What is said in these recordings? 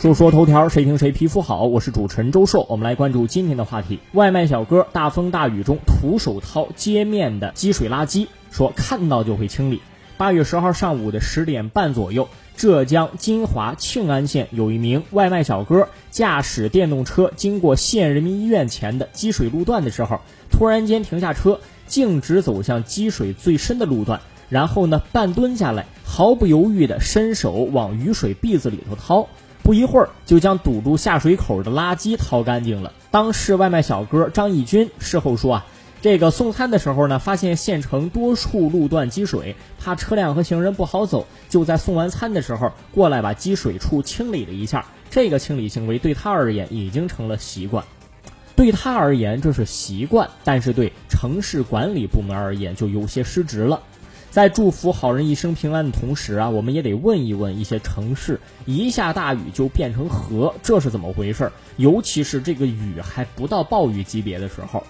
说说头条，谁听谁皮肤好。我是主持人周硕，我们来关注今天的话题：外卖小哥大风大雨中徒手掏街面的积水垃圾，说看到就会清理。八月十号上午的十点半左右，浙江金华庆安县有一名外卖小哥驾驶电动车经过县人民医院前的积水路段的时候，突然间停下车，径直走向积水最深的路段，然后呢半蹲下来，毫不犹豫地伸手往雨水篦子里头掏。不一会儿，就将堵住下水口的垃圾掏干净了。当事外卖小哥张义军事后说啊，这个送餐的时候呢，发现县城多处路段积水，怕车辆和行人不好走，就在送完餐的时候过来把积水处清理了一下。这个清理行为对他而言已经成了习惯，对他而言这是习惯，但是对城市管理部门而言就有些失职了。在祝福好人一生平安的同时啊，我们也得问一问一些城市，一下大雨就变成河，这是怎么回事？尤其是这个雨还不到暴雨级别的时候，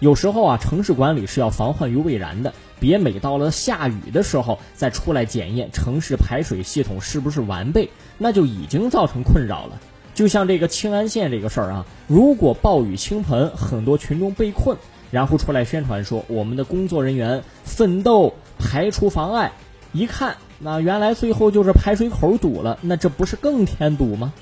有时候啊，城市管理是要防患于未然的，别每到了下雨的时候再出来检验城市排水系统是不是完备，那就已经造成困扰了。就像这个庆安县这个事儿啊，如果暴雨倾盆，很多群众被困，然后出来宣传说我们的工作人员奋斗。排除妨碍，一看那原来最后就是排水口堵了，那这不是更添堵吗？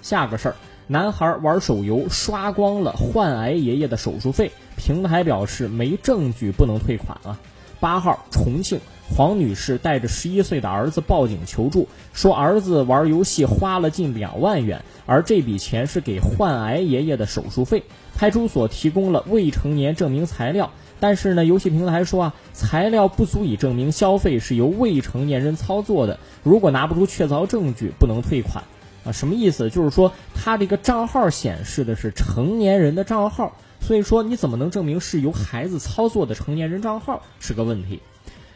下个事儿，男孩玩手游刷光了患癌爷爷的手术费，平台表示没证据不能退款啊。八号，重庆黄女士带着十一岁的儿子报警求助，说儿子玩游戏花了近两万元，而这笔钱是给患癌爷爷的手术费。派出所提供了未成年证明材料。但是呢，游戏平台说啊，材料不足以证明消费是由未成年人操作的。如果拿不出确凿证据，不能退款。啊，什么意思？就是说他这个账号显示的是成年人的账号，所以说你怎么能证明是由孩子操作的成年人账号是个问题。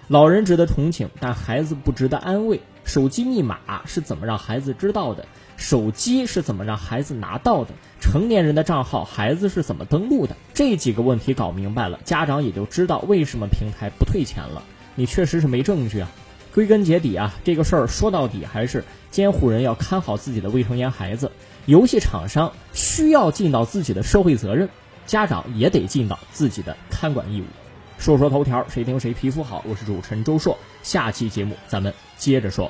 老人值得同情，但孩子不值得安慰。手机密码是怎么让孩子知道的？手机是怎么让孩子拿到的？成年人的账号，孩子是怎么登录的？这几个问题搞明白了，家长也就知道为什么平台不退钱了。你确实是没证据啊！归根结底啊，这个事儿说到底还是监护人要看好自己的未成年孩子，游戏厂商需要尽到自己的社会责任，家长也得尽到自己的看管义务。说说头条，谁听谁皮肤好？我是主持人周硕，下期节目咱们接着说。